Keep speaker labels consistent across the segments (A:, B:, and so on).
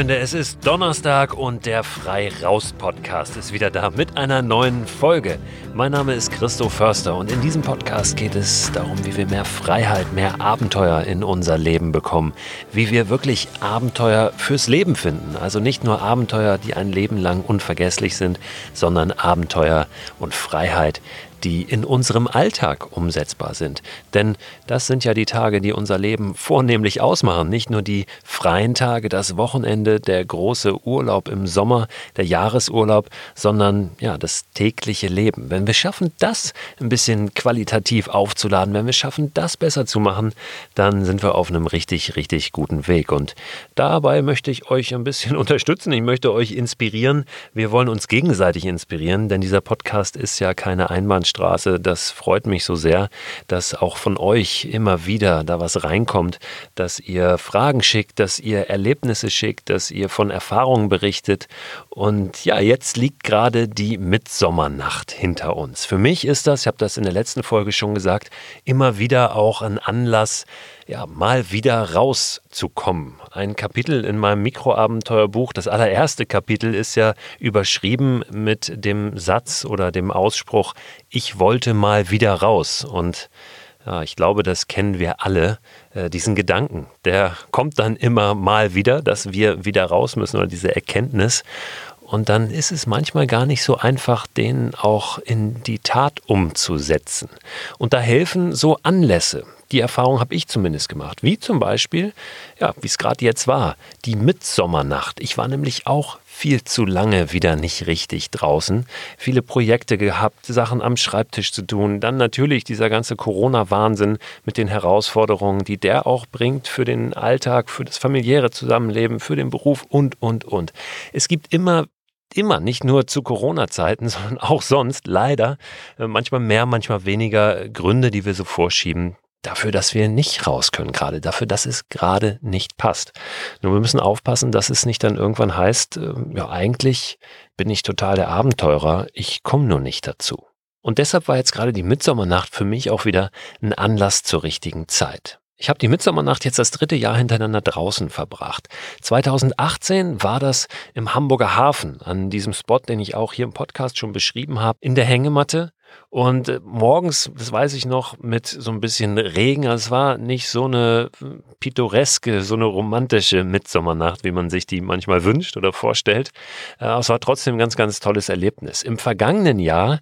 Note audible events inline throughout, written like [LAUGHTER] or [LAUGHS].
A: Freunde, es ist Donnerstag und der Frei Raus Podcast ist wieder da mit einer neuen Folge. Mein Name ist Christo Förster und in diesem Podcast geht es darum, wie wir mehr Freiheit, mehr Abenteuer in unser Leben bekommen, wie wir wirklich Abenteuer fürs Leben finden. Also nicht nur Abenteuer, die ein Leben lang unvergesslich sind, sondern Abenteuer und Freiheit, die in unserem Alltag umsetzbar sind. Denn das sind ja die Tage, die unser Leben vornehmlich ausmachen. Nicht nur die freien Tage, das Wochenende, der große Urlaub im Sommer, der Jahresurlaub, sondern ja, das tägliche Leben. Wenn wir schaffen, das ein bisschen qualitativ aufzuladen, wenn wir schaffen, das besser zu machen, dann sind wir auf einem richtig, richtig guten Weg. Und dabei möchte ich euch ein bisschen [LAUGHS] unterstützen. Ich möchte euch inspirieren. Wir wollen uns gegenseitig inspirieren, denn dieser Podcast ist ja keine Einbahnstraße Straße. Das freut mich so sehr, dass auch von euch immer wieder da was reinkommt, dass ihr Fragen schickt, dass ihr Erlebnisse schickt, dass ihr von Erfahrungen berichtet. Und ja, jetzt liegt gerade die Mitsommernacht hinter uns. Für mich ist das, ich habe das in der letzten Folge schon gesagt, immer wieder auch ein Anlass, ja, mal wieder rauszukommen. Ein Kapitel in meinem Mikroabenteuerbuch, das allererste Kapitel ist ja überschrieben mit dem Satz oder dem Ausspruch, ich wollte mal wieder raus. Und ja, ich glaube, das kennen wir alle, äh, diesen Gedanken. Der kommt dann immer mal wieder, dass wir wieder raus müssen oder diese Erkenntnis. Und dann ist es manchmal gar nicht so einfach, den auch in die Tat umzusetzen. Und da helfen so Anlässe. Die Erfahrung habe ich zumindest gemacht. Wie zum Beispiel, ja, wie es gerade jetzt war, die Mitsommernacht. Ich war nämlich auch viel zu lange wieder nicht richtig draußen. Viele Projekte gehabt, Sachen am Schreibtisch zu tun. Dann natürlich dieser ganze Corona-Wahnsinn mit den Herausforderungen, die der auch bringt für den Alltag, für das familiäre Zusammenleben, für den Beruf und, und, und. Es gibt immer immer, nicht nur zu Corona-Zeiten, [LAUGHS] sondern auch sonst leider äh, manchmal mehr, manchmal weniger Gründe, die wir so vorschieben, dafür, dass wir nicht raus können gerade, dafür, dass es gerade nicht passt. Nur wir müssen aufpassen, dass es nicht dann irgendwann heißt, äh, ja eigentlich bin ich total der Abenteurer, ich komme nur nicht dazu. Und deshalb war jetzt gerade die Mitsommernacht für mich auch wieder ein Anlass zur richtigen Zeit. Ich habe die Mitsommernacht jetzt das dritte Jahr hintereinander draußen verbracht. 2018 war das im Hamburger Hafen, an diesem Spot, den ich auch hier im Podcast schon beschrieben habe, in der Hängematte. Und äh, morgens, das weiß ich noch, mit so ein bisschen Regen. Also es war nicht so eine pittoreske, so eine romantische Mitsommernacht, wie man sich die manchmal wünscht oder vorstellt. Äh, es war trotzdem ein ganz, ganz tolles Erlebnis. Im vergangenen Jahr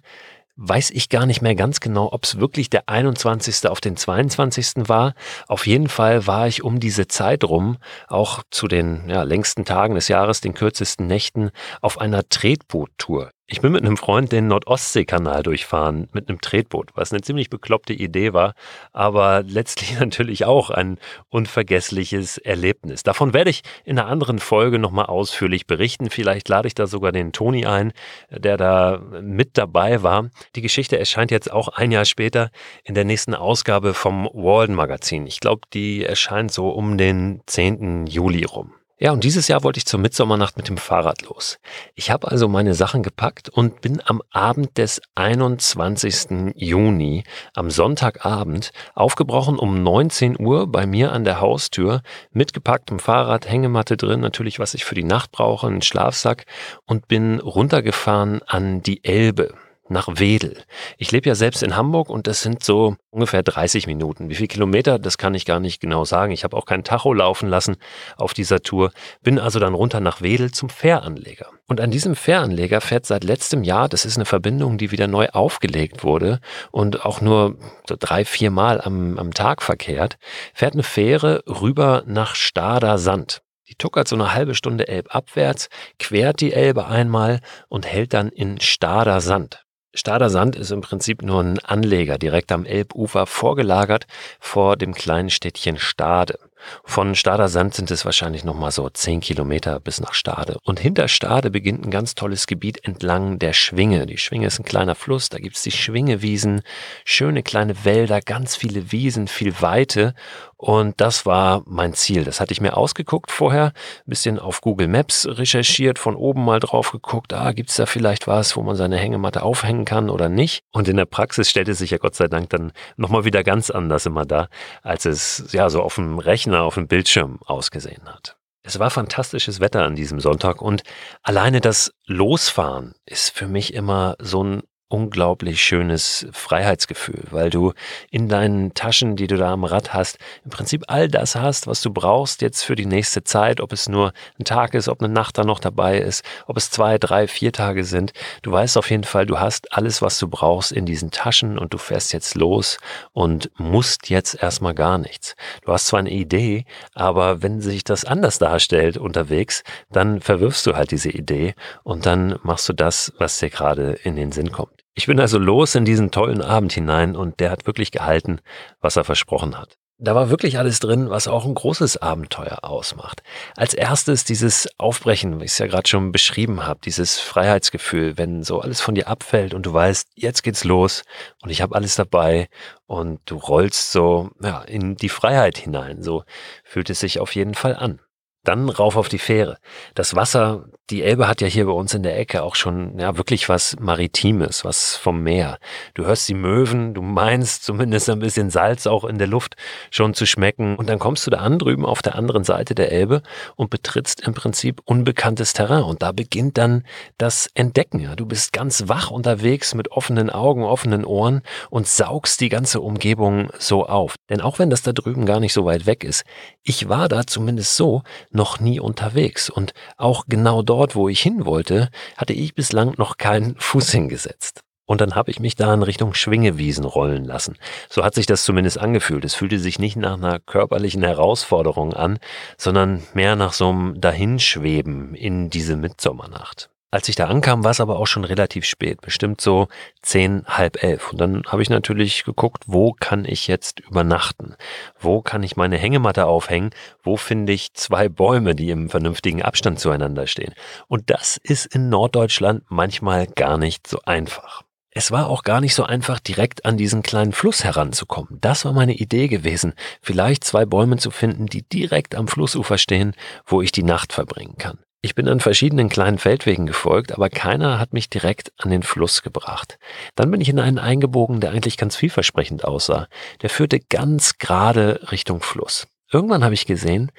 A: weiß ich gar nicht mehr ganz genau, ob es wirklich der 21. auf den 22. war. Auf jeden Fall war ich um diese Zeit rum, auch zu den ja, längsten Tagen des Jahres, den kürzesten Nächten, auf einer Tretboot-Tour. Ich bin mit einem Freund den Nordostseekanal durchfahren mit einem Tretboot, was eine ziemlich bekloppte Idee war, aber letztlich [LAUGHS] natürlich auch ein unvergessliches Erlebnis. Davon werde ich in einer anderen Folge nochmal ausführlich berichten. Vielleicht lade ich da sogar den Toni ein, der da mit dabei war. Die Geschichte erscheint jetzt auch ein Jahr später in der nächsten Ausgabe vom Walden Magazin. Ich glaube, die erscheint so um den 10. Juli rum. Ja, und dieses Jahr wollte ich zur Mitsommernacht mit dem Fahrrad los. Ich habe also meine Sachen gepackt und bin am Abend des 21. Juni, am Sonntagabend, aufgebrochen um 19 Uhr bei mir an der Haustür, mit gepacktem Fahrrad, Hängematte drin, natürlich was ich für die Nacht brauche, einen Schlafsack und bin runtergefahren an die Elbe nach Wedel. Ich lebe ja selbst in Hamburg und das sind so ungefähr 30 Minuten. Wie viele Kilometer, das kann ich gar nicht genau sagen. Ich habe auch kein Tacho laufen lassen auf dieser Tour. Bin also dann runter nach Wedel zum Fähranleger. Und an diesem Fähranleger fährt seit letztem Jahr, das ist eine Verbindung, die wieder neu aufgelegt wurde und auch nur so drei, vier Mal am, am Tag verkehrt, fährt eine Fähre rüber nach Stader Sand. Die tuckert so eine halbe Stunde elbabwärts, quert die Elbe einmal und hält dann in Stader Sand. Stader Sand ist im Prinzip nur ein Anleger direkt am Elbufer vorgelagert vor dem kleinen Städtchen Stade. Von Stader Sand sind es wahrscheinlich nochmal so zehn Kilometer bis nach Stade. Und hinter Stade beginnt ein ganz tolles Gebiet entlang der Schwinge. Die Schwinge ist ein kleiner Fluss, da gibt's die Schwingewiesen, schöne kleine Wälder, ganz viele Wiesen, viel Weite. Und das war mein Ziel. Das hatte ich mir ausgeguckt vorher, ein bisschen auf Google Maps recherchiert, von oben mal drauf geguckt, ah, gibt's da vielleicht was, wo man seine Hängematte aufhängen kann oder nicht. Und in der Praxis stellte sich ja Gott sei Dank dann nochmal wieder ganz anders immer da, als es ja so auf dem Rechner, auf dem Bildschirm ausgesehen hat. Es war fantastisches Wetter an diesem Sonntag und alleine das Losfahren ist für mich immer so ein unglaublich schönes Freiheitsgefühl, weil du in deinen Taschen, die du da am Rad hast, im Prinzip all das hast, was du brauchst jetzt für die nächste Zeit, ob es nur ein Tag ist, ob eine Nacht da noch dabei ist, ob es zwei, drei, vier Tage sind. Du weißt auf jeden Fall, du hast alles, was du brauchst in diesen Taschen und du fährst jetzt los und musst jetzt erstmal gar nichts. Du hast zwar eine Idee, aber wenn sich das anders darstellt unterwegs, dann verwirfst du halt diese Idee und dann machst du das, was dir gerade in den Sinn kommt. Ich bin also los in diesen tollen Abend hinein und der hat wirklich gehalten, was er versprochen hat. Da war wirklich alles drin, was auch ein großes Abenteuer ausmacht. Als erstes dieses Aufbrechen, wie ich es ja gerade schon beschrieben habe, dieses Freiheitsgefühl, wenn so alles von dir abfällt und du weißt, jetzt geht's los und ich habe alles dabei und du rollst so ja, in die Freiheit hinein. So fühlt es sich auf jeden Fall an. Dann rauf auf die Fähre. Das Wasser, die Elbe hat ja hier bei uns in der Ecke auch schon ja wirklich was Maritimes, was vom Meer. Du hörst die Möwen, du meinst zumindest ein bisschen Salz auch in der Luft schon zu schmecken. Und dann kommst du da an drüben auf der anderen Seite der Elbe und betrittst im Prinzip unbekanntes Terrain. Und da beginnt dann das Entdecken. Du bist ganz wach unterwegs mit offenen Augen, offenen Ohren und saugst die ganze Umgebung so auf. Denn auch wenn das da drüben gar nicht so weit weg ist, ich war da zumindest so, noch nie unterwegs und auch genau dort, wo ich hin wollte, hatte ich bislang noch keinen Fuß hingesetzt. Und dann habe ich mich da in Richtung Schwingewiesen rollen lassen. So hat sich das zumindest angefühlt. Es fühlte sich nicht nach einer körperlichen Herausforderung an, sondern mehr nach so einem Dahinschweben in diese Mitsommernacht. Als ich da ankam, war es aber auch schon relativ spät, bestimmt so zehn, halb elf. Und dann habe ich natürlich geguckt, wo kann ich jetzt übernachten? Wo kann ich meine Hängematte aufhängen? Wo finde ich zwei Bäume, die im vernünftigen Abstand zueinander stehen? Und das ist in Norddeutschland manchmal gar nicht so einfach. Es war auch gar nicht so einfach, direkt an diesen kleinen Fluss heranzukommen. Das war meine Idee gewesen, vielleicht zwei Bäume zu finden, die direkt am Flussufer stehen, wo ich die Nacht verbringen kann. Ich bin an verschiedenen kleinen Feldwegen gefolgt, aber keiner hat mich direkt an den Fluss gebracht. Dann bin ich in einen eingebogen, der eigentlich ganz vielversprechend aussah. Der führte ganz gerade Richtung Fluss. Irgendwann habe ich gesehen,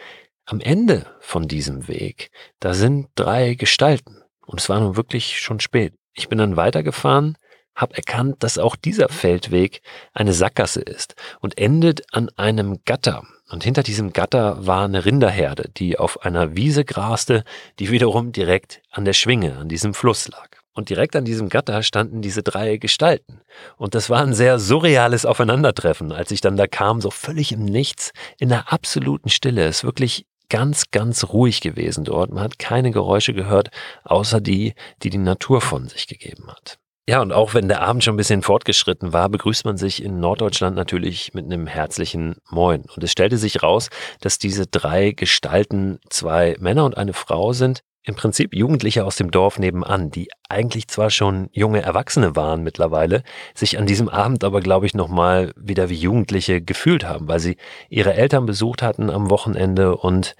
A: am Ende von diesem Weg, da sind drei Gestalten. Und es war nun wirklich schon spät. Ich bin dann weitergefahren, habe erkannt, dass auch dieser Feldweg eine Sackgasse ist und endet an einem Gatter. Und hinter diesem Gatter war eine Rinderherde, die auf einer Wiese graste, die wiederum direkt an der Schwinge, an diesem Fluss lag. Und direkt an diesem Gatter standen diese drei Gestalten. Und das war ein sehr surreales Aufeinandertreffen, als ich dann da kam, so völlig im Nichts, in der absoluten Stille. Es ist wirklich ganz, ganz ruhig gewesen dort. Man hat keine Geräusche gehört, außer die, die die Natur von sich gegeben hat. Ja, und auch wenn der Abend schon ein bisschen fortgeschritten war, begrüßt man sich in Norddeutschland natürlich mit einem herzlichen Moin. Und es stellte sich raus, dass diese drei Gestalten zwei Männer und eine Frau sind, im Prinzip Jugendliche aus dem Dorf nebenan, die eigentlich zwar schon junge Erwachsene waren mittlerweile, sich an diesem Abend aber, glaube ich, nochmal wieder wie Jugendliche gefühlt haben, weil sie ihre Eltern besucht hatten am Wochenende und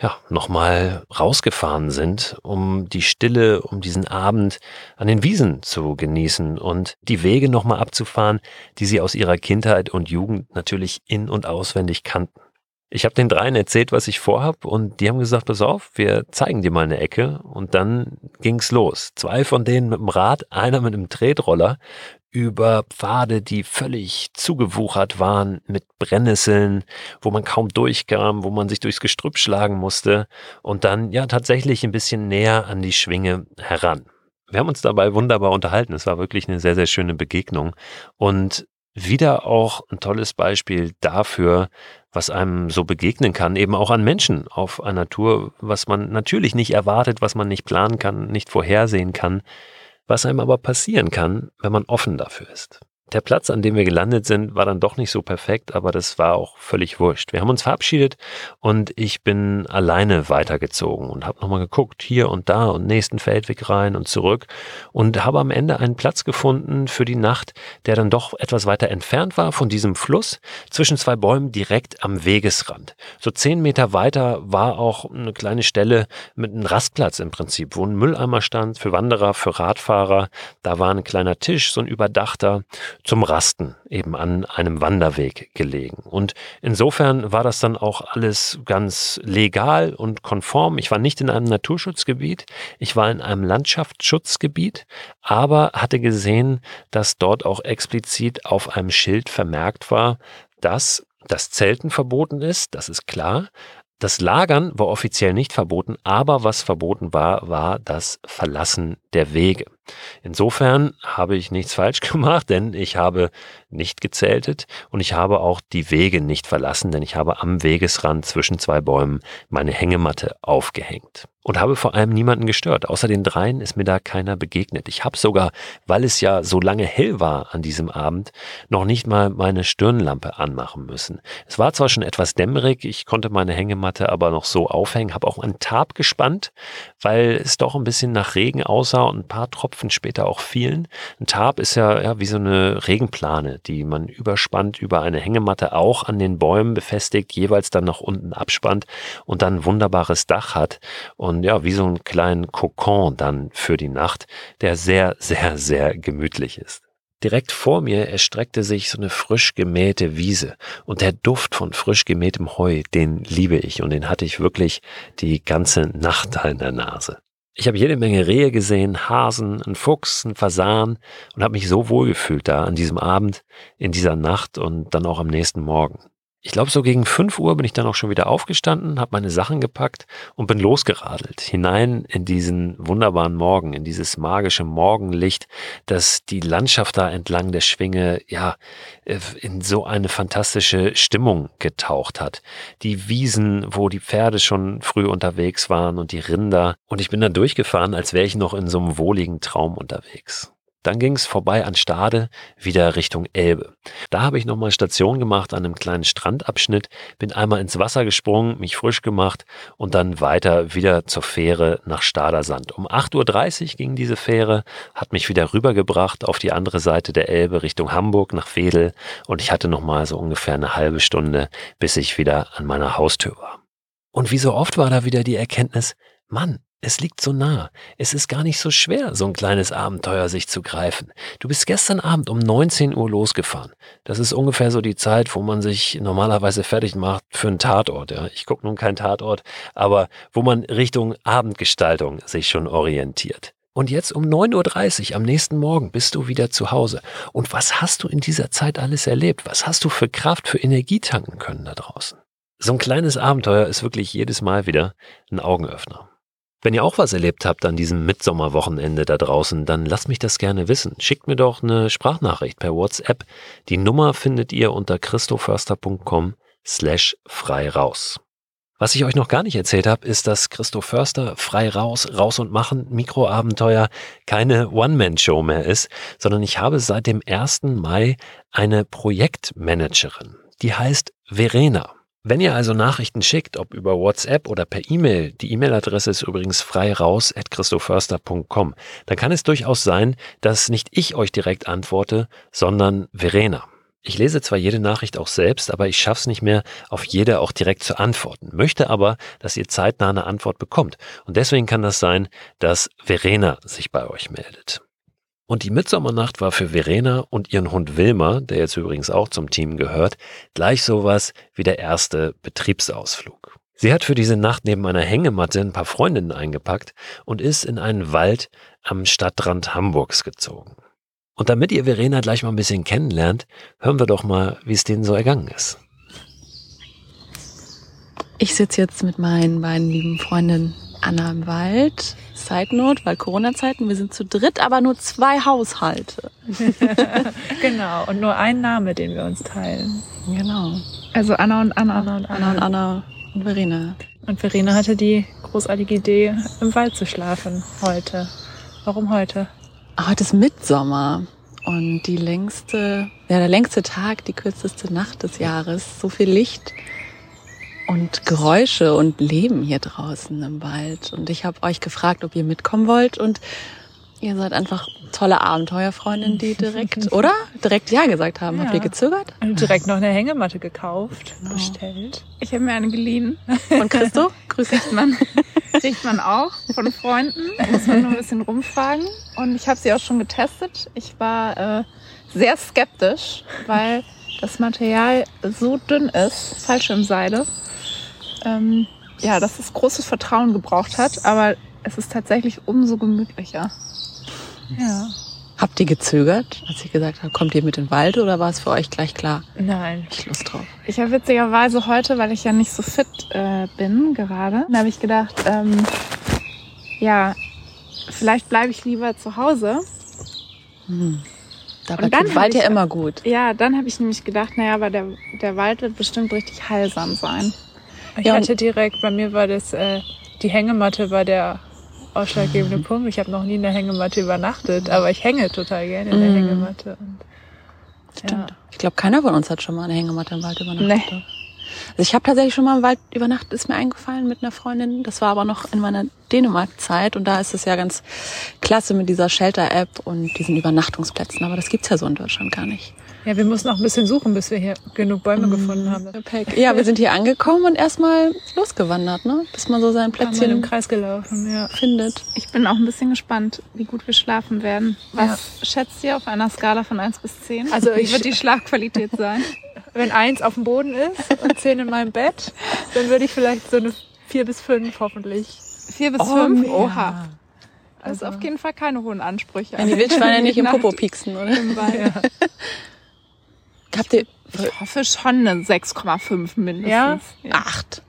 A: ja, nochmal rausgefahren sind, um die Stille, um diesen Abend an den Wiesen zu genießen und die Wege nochmal abzufahren, die sie aus ihrer Kindheit und Jugend natürlich in und auswendig kannten. Ich habe den dreien erzählt, was ich vorhab und die haben gesagt, pass auf, wir zeigen dir mal eine Ecke und dann ging's los. Zwei von denen mit dem Rad, einer mit einem Tretroller über Pfade, die völlig zugewuchert waren mit Brennnesseln, wo man kaum durchkam, wo man sich durchs Gestrüpp schlagen musste und dann ja tatsächlich ein bisschen näher an die Schwinge heran. Wir haben uns dabei wunderbar unterhalten. Es war wirklich eine sehr, sehr schöne Begegnung und wieder auch ein tolles Beispiel dafür, was einem so begegnen kann, eben auch an Menschen auf einer Tour, was man natürlich nicht erwartet, was man nicht planen kann, nicht vorhersehen kann, was einem aber passieren kann, wenn man offen dafür ist. Der Platz, an dem wir gelandet sind, war dann doch nicht so perfekt, aber das war auch völlig wurscht. Wir haben uns verabschiedet und ich bin alleine weitergezogen und habe nochmal geguckt, hier und da und nächsten Feldweg rein und zurück und habe am Ende einen Platz gefunden für die Nacht, der dann doch etwas weiter entfernt war von diesem Fluss, zwischen zwei Bäumen direkt am Wegesrand. So zehn Meter weiter war auch eine kleine Stelle mit einem Rastplatz im Prinzip, wo ein Mülleimer stand für Wanderer, für Radfahrer. Da war ein kleiner Tisch, so ein überdachter zum Rasten eben an einem Wanderweg gelegen. Und insofern war das dann auch alles ganz legal und konform. Ich war nicht in einem Naturschutzgebiet, ich war in einem Landschaftsschutzgebiet, aber hatte gesehen, dass dort auch explizit auf einem Schild vermerkt war, dass das Zelten verboten ist, das ist klar, das Lagern war offiziell nicht verboten, aber was verboten war, war das Verlassen der Wege. Insofern habe ich nichts falsch [LAUGHS] gemacht, denn ich habe nicht gezeltet und ich habe auch die Wege nicht verlassen, denn ich habe am Wegesrand zwischen zwei Bäumen meine Hängematte aufgehängt und habe vor allem niemanden gestört. Außer den dreien ist mir da keiner begegnet. Ich habe sogar, weil es ja so lange hell war an diesem Abend, noch nicht mal meine Stirnlampe anmachen müssen. Es war zwar schon etwas dämmerig, ich konnte meine Hängematte aber noch so aufhängen, habe auch einen Tab gespannt, weil es doch ein bisschen nach Regen aussah und ein paar Tropfen später auch fielen. Ein Tab ist ja, ja wie so eine Regenplane, die man überspannt über eine Hängematte auch an den Bäumen befestigt, jeweils dann nach unten abspannt und dann ein wunderbares Dach hat. Und ja, wie so einen kleinen Kokon dann für die Nacht, der sehr, sehr, sehr gemütlich ist. Direkt vor mir erstreckte sich so eine frisch gemähte Wiese und der Duft von frisch gemähtem Heu, den liebe ich und den hatte ich wirklich die ganze Nacht da in der Nase. Ich habe jede Menge Rehe gesehen, Hasen, einen Fuchs, einen Fasan und habe mich so wohl gefühlt da an diesem Abend, in dieser Nacht und dann auch am nächsten Morgen ich glaube, so gegen 5 Uhr bin ich dann auch schon wieder aufgestanden, habe meine Sachen gepackt und bin losgeradelt hinein in diesen wunderbaren Morgen, in dieses magische Morgenlicht, das die Landschaft da entlang der Schwinge ja äh, in so eine fantastische Stimmung getaucht hat. Die Wiesen, wo die Pferde schon früh unterwegs waren und die Rinder und ich bin dann durchgefahren, als wäre ich noch in so einem wohligen Traum unterwegs. Dann ging es vorbei an Stade wieder Richtung Elbe. Da habe ich nochmal Station gemacht an einem kleinen Strandabschnitt, bin einmal ins Wasser gesprungen, mich frisch gemacht und dann weiter wieder zur Fähre nach Stadersand. Um 8.30 Uhr ging diese Fähre, hat mich wieder rübergebracht auf die andere Seite der Elbe Richtung Hamburg nach Wedel und ich hatte nochmal so ungefähr eine halbe Stunde, bis ich wieder an meiner Haustür war. Und wie so oft war da wieder die Erkenntnis, Mann, es liegt so nah. Es ist gar nicht so schwer, so ein kleines Abenteuer sich zu greifen. Du bist gestern Abend um 19 Uhr losgefahren. Das ist ungefähr so die Zeit, wo man sich normalerweise fertig macht für einen Tatort. Ja. Ich gucke nun keinen Tatort, aber wo man Richtung Abendgestaltung sich schon orientiert. Und jetzt um 9.30 Uhr am nächsten Morgen bist du wieder zu Hause. Und was hast du in dieser Zeit alles erlebt? Was hast du für Kraft, für Energie tanken können da draußen? So ein kleines Abenteuer ist wirklich jedes Mal wieder ein Augenöffner. Wenn ihr auch was erlebt habt an diesem Mitsommerwochenende da draußen, dann lasst mich das gerne wissen. Schickt mir doch eine Sprachnachricht per WhatsApp. Die Nummer findet ihr unter christoförster.com slash frei raus. Was ich euch noch gar nicht erzählt habe, ist, dass Christoph Förster frei raus, raus und machen, Mikroabenteuer keine One-Man-Show mehr ist, sondern ich habe seit dem 1. Mai eine Projektmanagerin. Die heißt Verena. Wenn ihr also Nachrichten schickt, ob über WhatsApp oder per E-Mail, die E-Mail-Adresse ist übrigens frei raus at christoförster.com, dann kann es durchaus sein, dass nicht ich euch direkt antworte, sondern Verena. Ich lese zwar jede Nachricht auch selbst, aber ich schaffe es nicht mehr, auf jede auch direkt zu antworten, möchte aber, dass ihr zeitnah eine Antwort bekommt. Und deswegen kann das sein, dass Verena sich bei euch meldet. Und die Mitsommernacht war für Verena und ihren Hund Wilmer, der jetzt übrigens auch zum Team gehört, gleich sowas wie der erste Betriebsausflug. Sie hat für diese Nacht neben einer Hängematte ein paar Freundinnen eingepackt und ist in einen Wald am Stadtrand Hamburgs gezogen. Und damit ihr Verena gleich mal ein bisschen kennenlernt, hören wir doch mal, wie es denen so ergangen ist.
B: Ich sitze jetzt mit meinen beiden lieben Freundinnen Anna im Wald. Side Note, weil Corona-Zeiten, wir sind zu dritt, aber nur zwei Haushalte. [LAUGHS]
C: genau, und nur ein Name, den wir uns teilen.
B: Genau.
C: Also Anna und Anna.
B: Anna und Anna, Anna und, Anna und Verena.
C: Und Verena hatte die großartige Idee, im Wald zu schlafen heute. Warum heute?
B: Heute ist Mitsommer. Und die längste, ja, der längste Tag, die kürzeste Nacht des Jahres. So viel Licht und Geräusche und Leben hier draußen im Wald. Und ich habe euch gefragt, ob ihr mitkommen wollt und ihr seid einfach tolle Abenteuerfreundinnen, die direkt, [LAUGHS] oder? Direkt Ja gesagt haben. Ja. Habt ihr gezögert?
C: Und direkt noch eine Hängematte gekauft, genau. bestellt.
D: Ich habe mir eine geliehen.
B: Und Christo? [LAUGHS]
D: Grüß Riecht man. Riecht man auch von Freunden. Muss man nur ein bisschen rumfragen. Und ich habe sie auch schon getestet. Ich war äh, sehr skeptisch, weil das Material so dünn ist, Fallschirmseide, ähm, ja, dass es großes Vertrauen gebraucht hat, aber es ist tatsächlich umso gemütlicher.
C: Ja.
B: Habt ihr gezögert, als ich gesagt habe, kommt ihr mit in den Wald oder war es für euch gleich klar?
C: Nein.
B: Ich Lust drauf.
D: Ich habe witzigerweise heute, weil ich ja nicht so fit äh, bin gerade, habe ich gedacht, ähm, ja, vielleicht bleibe ich lieber zu Hause.
B: Hm. Dabei
D: Und dann
B: tut Wald ja immer gut.
D: Ja, dann habe ich nämlich gedacht, naja, aber der, der Wald wird bestimmt richtig heilsam sein.
C: Ich
B: Ja,
C: hatte direkt, bei mir war das, äh, die Hängematte war der ausschlaggebende Punkt. Ich habe noch nie in der Hängematte übernachtet, aber ich hänge total gerne in der
B: Mhm.
C: Hängematte. Und,
B: Stimmt.
C: Ja.
B: Ich glaube, keiner von uns hat schon mal eine Hängematte im Wald übernachtet.
D: Nee.
B: Also ich habe tatsächlich schon mal im Wald übernachtet, ist mir eingefallen mit einer Freundin. Das war aber noch in meiner Dänemark-Zeit und da ist es ja ganz klasse mit dieser Shelter-App und diesen Übernachtungsplätzen. Aber das gibt's ja so in Deutschland gar nicht.
C: Ja, wir mussten noch ein bisschen suchen, bis wir hier genug Bäume
B: Mhm.
C: gefunden haben.
B: Ja, wir sind hier angekommen und erstmal losgewandert, ne? Bis man so sein
C: Plätzchen im Kreis gelaufen, ja.
B: findet.
D: Ich bin auch ein bisschen gespannt, wie gut wir schlafen werden. Was schätzt ihr auf einer Skala von 1 bis 10?
C: Also
D: wie
C: ich-
D: wird die Schlafqualität sein? [LAUGHS]
C: Wenn eins auf dem Boden ist und zehn in meinem Bett, dann würde ich vielleicht so eine vier bis fünf hoffentlich.
D: 4 bis
B: Oh,
D: 5?
B: mega.
D: Oha. Das ist
C: Also-
D: auf jeden Fall keine hohen Ansprüche.
B: Wenn die Wildschweine [LAUGHS] nicht im Popo pieksen, oder?
D: im Wald.
B: Habt ihr
D: Ich hoffe schon eine 6,5 mindestens.
C: Ja?
B: acht?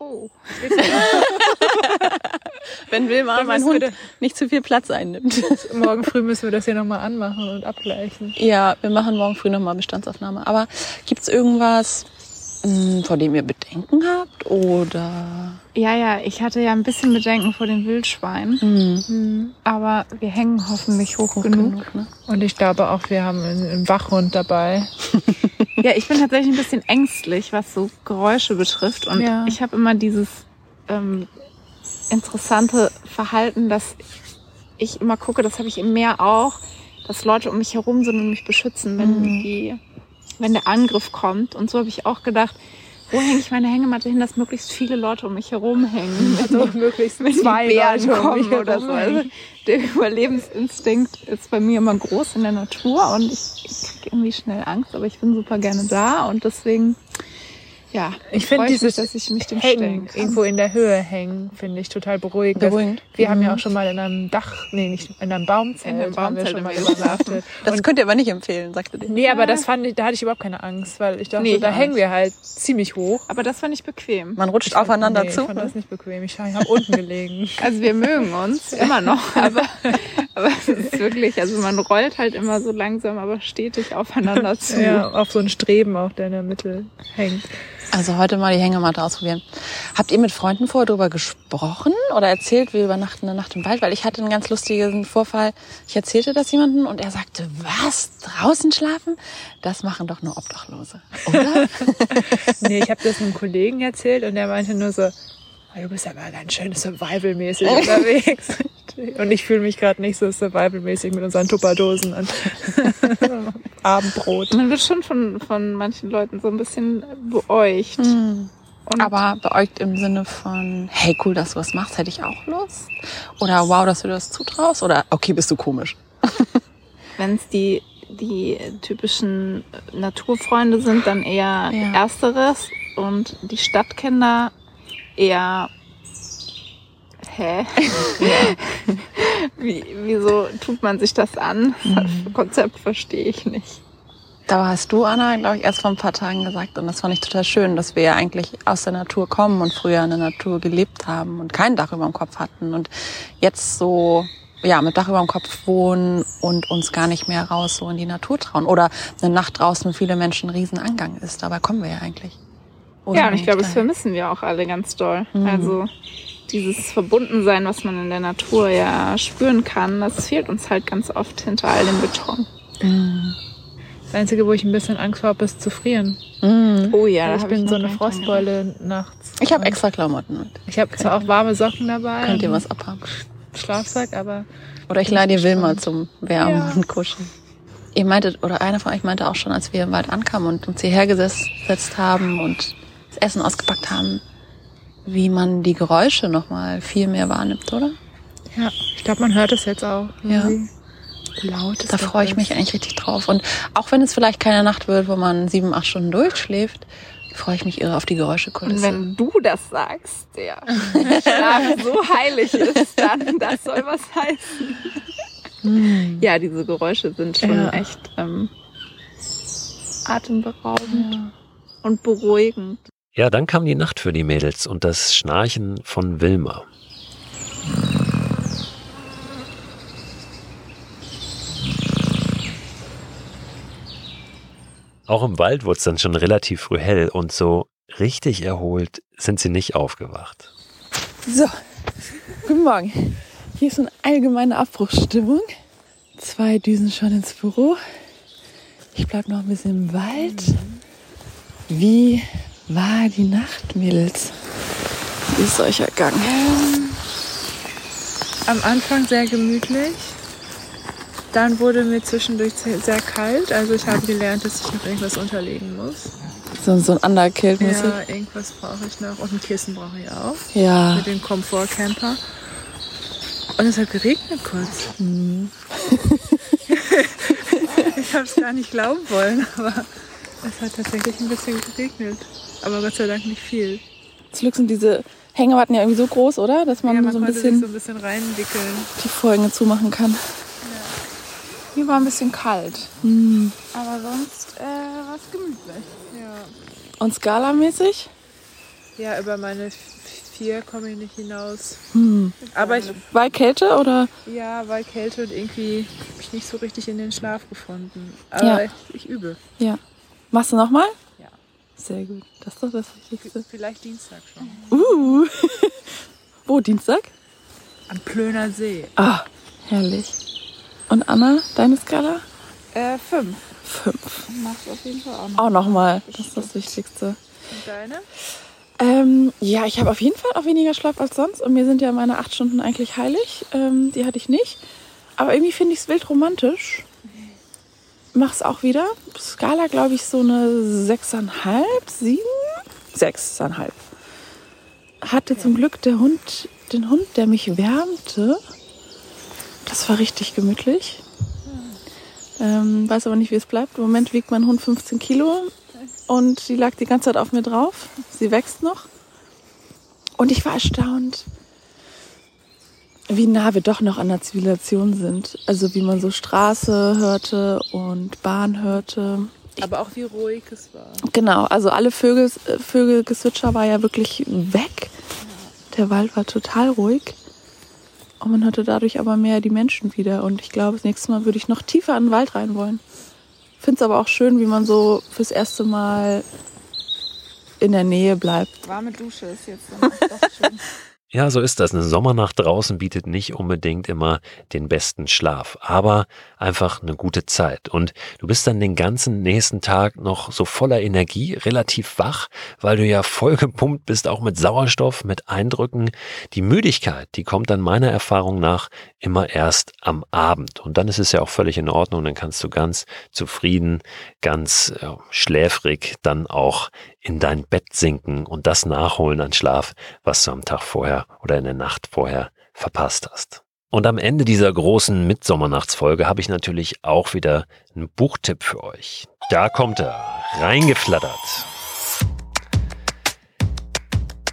D: Oh.
B: Wenn Wilma, mein Hund, nicht zu viel Platz einnimmt. [LAUGHS]
C: Morgen früh müssen wir das hier nochmal anmachen und abgleichen.
B: Ja, wir machen morgen früh nochmal Bestandsaufnahme. Aber gibt's irgendwas, mh, vor dem ihr Bedenken habt? Oder?
D: Ja, ja, ich hatte ja ein bisschen Bedenken vor den Wildschweinen,
B: Hm,
D: aber wir hängen hoffentlich hoch, genug.
B: ne?
C: Und ich glaube auch, wir haben einen, einen Wachhund dabei. [LAUGHS]
D: Ja, ich bin tatsächlich ein bisschen ängstlich, was so Geräusche betrifft. Und
C: Ja.
D: ich habe immer dieses ähm, interessante Verhalten, dass ich immer gucke, das habe ich im Meer auch, dass Leute um mich herum sind und mich beschützen, wenn
B: Mhm.
D: die, wenn der Angriff kommt. Und so habe ich auch gedacht, wo hänge ich meine Hängematte hin, dass möglichst viele Leute um mich herum hängen. [LAUGHS]
C: Also möglichst
D: wenn
C: zwei
D: die Bären
C: Leute
D: kommen oder so. Also der Überlebensinstinkt ist bei mir immer groß in der Natur und ich, ich kriege irgendwie schnell Angst, aber ich bin super gerne da und deswegen, ja,
C: Ich finde
D: mich,
C: dieses
D: dass ich mich dem stellen
C: Hängen,
D: kann.
C: irgendwo in der Höhe hängen, finde ich total beruhigend.
B: Beruhigend.
C: Wir haben ja auch schon mal in einem Dach, nee, nicht in einem Baumzelt,
D: In einem
C: haben wir
D: Baumzelt
C: schon mal übernachtet. [LAUGHS]
B: Das könnt ihr aber nicht empfehlen, sagte der.
C: Nee, aber das fand ich, da hatte ich überhaupt keine Angst, weil ich dachte,
D: Nee,
C: so,
D: ich
C: da hängen wir halt ziemlich hoch.
D: Aber das fand ich bequem.
B: Man rutscht aufeinander
C: nee,
B: zu.
C: Ich fand
B: ne?
C: das nicht bequem. Ich habe unten gelegen. [LAUGHS]
D: Also wir mögen uns [LAUGHS] immer noch, aber, aber es ist wirklich, also man rollt halt immer so langsam, aber stetig aufeinander zu.
C: Ja, auf so ein Streben auch, der in der Mitte hängt.
B: Also heute mal die Hängematte ausprobieren. Habt ihr mit Freunden vorher drüber gesprochen oder erzählt, wir übernachten eine Nacht im Wald? Weil ich hatte einen ganz lustigen Vorfall. Ich erzählte das jemandem und er sagte, was? Draußen schlafen? Das machen doch nur Obdachlose. Oder? [LAUGHS]
C: Nee, ich habe das einem Kollegen erzählt und der meinte nur so, "Ah, du bist aber ganz schön survivalmäßig [LAUGHS] unterwegs. [LAUGHS] Und ich fühle mich gerade nicht so survivalmäßig mit unseren Tupperdosen und [LAUGHS] Abendbrot.
D: Man wird schon von, von manchen Leuten so ein bisschen beäugt. Und
B: Aber euch im Sinne von, hey, cool, dass du was machst, hätte ich auch Lust? Oder wow, dass du das zutraust? Oder okay, bist du komisch? [LAUGHS]
D: wenn es die, die typischen Naturfreunde sind, dann eher
B: Ja.
D: ersteres und die Stadtkinder eher hä? [LAUGHS] Wie, wieso tut man sich das an? Das Konzept verstehe ich nicht.
B: Da hast du, Anna, glaube ich, erst vor ein paar Tagen gesagt, und das fand ich total schön, dass wir ja eigentlich aus der Natur kommen und früher in der Natur gelebt haben und kein Dach über dem Kopf hatten und jetzt so, ja, mit Dach über dem Kopf wohnen und uns gar nicht mehr raus so in die Natur trauen. Oder eine Nacht draußen mit viele Menschen ein Riesenangang ist. Dabei kommen wir ja eigentlich. Oder
D: ja, und ich glaube, das vermissen wir auch alle ganz doll.
B: Mhm.
D: Also dieses Verbundensein, was man in der Natur ja spüren kann, das fehlt uns halt ganz oft hinter all dem Beton.
B: Mhm.
C: Das Einzige, wo ich ein bisschen Angst vor habe, ist zu frieren.
B: Mhm.
D: Oh ja,
C: ich
D: hab
C: bin
D: noch
C: so eine. Frostbeule nachts.
B: Ich habe extra Klamotten mit.
C: Ich habe zwar auch warme Socken dabei.
B: Könnt ihr was abhaben?
C: Schlafsack, aber
B: Oder ich leih dir Wilma zum Wärmen
C: Ja.
B: und Kuscheln. Ihr meintet, oder einer von euch meinte auch schon, als wir im Wald ankamen und uns hierher gesetzt haben und das Essen ausgepackt haben, wie man die Geräusche nochmal viel mehr wahrnimmt, oder?
C: ja, ich glaube, man hört es jetzt auch.
B: Ja.
C: Laut ist
B: Da freue ich mich eigentlich richtig drauf. Und auch wenn es vielleicht keine Nacht wird, wo man sieben, acht Stunden durchschläft, freue ich mich irre auf die
D: Und
B: Geräuschekulisse.
D: wenn du das sagst, der Schlaf so heilig ist, dann das soll was heißen. Ja, diese Geräusche sind schon
B: Ja.
D: echt ähm, atemberaubend und beruhigend.
A: Ja, dann kam die Nacht für die Mädels und das Schnarchen von Wilma. Auch im Wald wurde es dann schon relativ früh hell und so richtig erholt sind sie nicht aufgewacht.
B: So, guten Morgen. Hier ist eine allgemeine Abbruchsstimmung. Zwei Düsen schon ins Büro. Ich bleib noch ein bisschen im Wald. Wie war die Nacht, Mädels? Wie ist euch ergangen?
C: Am Anfang sehr gemütlich. Dann wurde mir zwischendurch sehr kalt. Also ich habe gelernt, dass ich noch irgendwas unterlegen muss.
B: So, so ein Underkill-mäßig?
C: Ja, irgendwas brauche ich noch. Und ein Kissen brauche ich auch.
B: Ja.
C: Mit dem Komfortcamper. Und es hat geregnet kurz. [LAUGHS] ich habe es gar nicht glauben wollen, aber es hat tatsächlich ein bisschen geregnet. Aber Gott sei Dank nicht viel.
B: Zum Glück sind diese Hängematten ja irgendwie so groß, oder? Dass man,
C: ja, man
B: so ein bisschen
C: so ein bisschen reinwickeln.
B: die Vorhänge zumachen kann.
D: Hier war ein bisschen kalt,
B: Hm.
D: aber sonst äh, war es gemütlich.
C: Ja.
B: Und skalamäßig?
C: ja, über meine vier komme ich nicht hinaus.
B: Hm.
C: Aber ich,
B: Weil Kälte oder?
C: ja, weil Kälte und irgendwie habe ich nicht so richtig in den Schlaf gefunden. Aber
B: Ja.
C: ich, ich übe.
B: Ja. Machst du nochmal?
C: Ja.
B: Sehr gut. Das ist doch das Wichtigste.
C: Vielleicht Dienstag schon.
B: Uh. [LAUGHS] Wo, Dienstag?
C: Am Plöner See.
B: Ah, herrlich. Und Anna, deine Skala?
D: Äh, fünf.
B: Fünf.
D: Machst auf jeden Fall auch noch.
B: Auch nochmal. Das ist das Wichtigste.
C: Und deine?
B: Ähm, ja, ich habe auf jeden Fall auch weniger Schlaf als sonst. Und mir sind ja meine acht Stunden eigentlich heilig. Ähm, die hatte ich nicht. Aber irgendwie finde ich es wild romantisch. Mach's auch wieder. Skala, glaube ich, so eine sechseinhalb, sieben? Sechseinhalb. Hatte zum Glück der Hund, den Hund, der mich wärmte. Das war richtig gemütlich. Ähm, weiß aber nicht, wie es bleibt. Im Moment wiegt mein Hund 15 Kilo und die lag die ganze Zeit auf mir drauf. Sie wächst noch. Und ich war erstaunt, wie nah wir doch noch an der Zivilisation sind. Also wie man so Straße hörte und Bahn hörte.
C: Aber auch wie ruhig es war.
B: Genau, also alle Vögel, äh, Vögelgezwitscher war ja wirklich weg. Der Wald war total ruhig. Und man hörte dadurch aber mehr die Menschen wieder. Und ich glaube, das nächste Mal würde ich noch tiefer in den Wald rein wollen. Finde es aber auch schön, wie man so fürs erste Mal in der Nähe bleibt.
D: Warme Dusche ist jetzt [LAUGHS] dann doch schön.
A: Ja, so ist das. Eine Sommernacht draußen bietet nicht unbedingt immer den besten Schlaf, aber einfach eine gute Zeit. Und du bist dann den ganzen nächsten Tag noch so voller Energie, relativ wach, weil du ja voll gepumpt bist, auch mit Sauerstoff, mit Eindrücken. Die Müdigkeit, die kommt dann meiner Erfahrung nach immer erst am Abend. Und dann ist es ja auch völlig in Ordnung. Dann kannst du ganz zufrieden, ganz ja, schläfrig dann auch in dein Bett sinken und das nachholen an Schlaf, was du am Tag vorher oder in der Nacht vorher verpasst hast. Und am Ende dieser großen Mitsommernachtsfolge habe ich natürlich auch wieder einen Buchtipp für euch. Da kommt er, reingeflattert.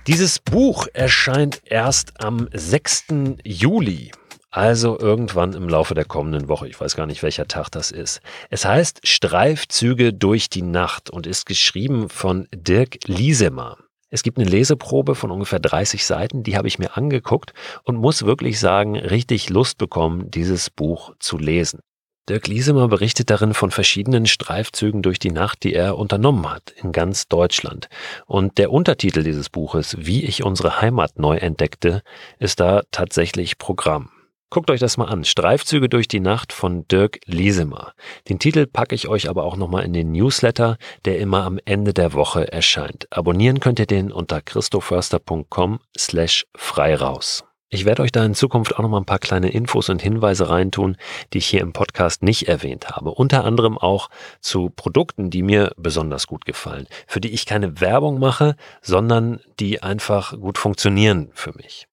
A: Dieses Buch erscheint erst am 6. Juli. Also irgendwann im Laufe der kommenden Woche. Ich weiß gar nicht, welcher Tag das ist. Es heißt Streifzüge durch die Nacht und ist geschrieben von Dirk Liesemer. Es gibt eine Leseprobe von ungefähr 30 Seiten, die habe ich mir angeguckt und muss wirklich sagen, richtig Lust bekommen, dieses Buch zu lesen. Dirk Liesemer berichtet darin von verschiedenen Streifzügen durch die Nacht, die er unternommen hat in ganz Deutschland. Und der Untertitel dieses Buches, Wie ich unsere Heimat neu entdeckte, ist da tatsächlich Programm. Guckt euch das mal an. Streifzüge durch die Nacht von Dirk Liesemer. Den Titel packe ich euch aber auch nochmal in den Newsletter, der immer am Ende der Woche erscheint. Abonnieren könnt ihr den unter christoförster.com slash frei raus. Ich werde euch da in Zukunft auch nochmal ein paar kleine Infos und Hinweise reintun, die ich hier im Podcast nicht erwähnt habe. Unter anderem auch zu Produkten, die mir besonders gut gefallen, für die ich keine Werbung mache, sondern die einfach gut funktionieren für mich.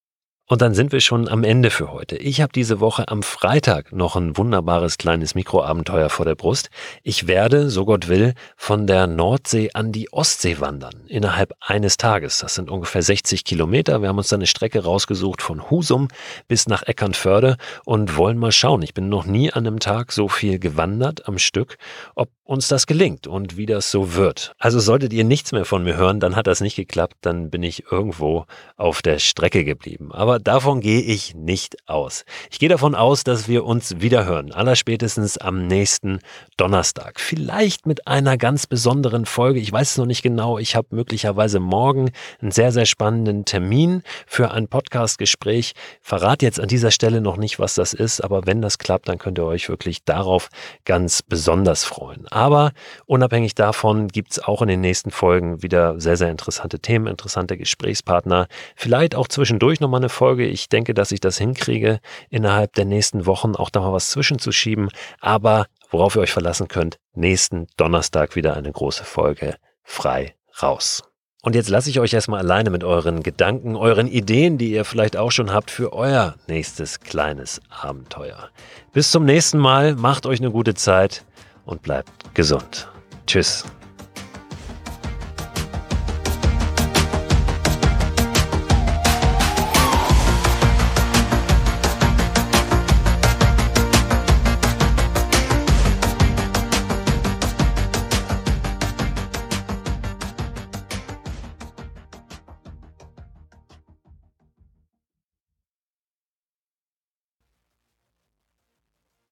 A: Und dann sind wir schon am Ende für heute. Ich habe diese Woche am Freitag noch ein wunderbares kleines Mikroabenteuer vor der Brust. Ich werde, so Gott will, von der Nordsee an die Ostsee wandern. Innerhalb eines Tages. Das sind ungefähr 60 Kilometer. Wir haben uns da eine Strecke rausgesucht von Husum bis nach Eckernförde und wollen mal schauen. Ich bin noch nie an einem Tag so viel gewandert am Stück, ob uns das gelingt und wie das so wird. Also solltet ihr nichts mehr von mir hören, dann hat das nicht geklappt, dann bin ich irgendwo auf der Strecke geblieben. Aber davon gehe ich nicht aus. Ich gehe davon aus, dass wir uns wieder hören, allerspätestens am nächsten Donnerstag. Vielleicht mit einer ganz besonderen Folge. Ich weiß es noch nicht genau. Ich habe möglicherweise morgen einen sehr, sehr spannenden Termin für ein Podcastgespräch. Verrate jetzt an dieser Stelle noch nicht, was das ist, aber wenn das klappt, dann könnt ihr euch wirklich darauf ganz besonders freuen. Aber unabhängig davon gibt es auch in den nächsten Folgen wieder sehr, sehr interessante Themen, interessante Gesprächspartner. Vielleicht auch zwischendurch nochmal eine Folge. Ich denke, dass ich das hinkriege, innerhalb der nächsten Wochen auch da mal was zwischenzuschieben. Aber worauf ihr euch verlassen könnt, nächsten Donnerstag wieder eine große Folge frei raus. Und jetzt lasse ich euch erstmal alleine mit euren Gedanken, euren Ideen, die ihr vielleicht auch schon habt für euer nächstes kleines Abenteuer. Bis zum nächsten Mal, macht euch eine gute Zeit und bleibt gesund. Tschüss.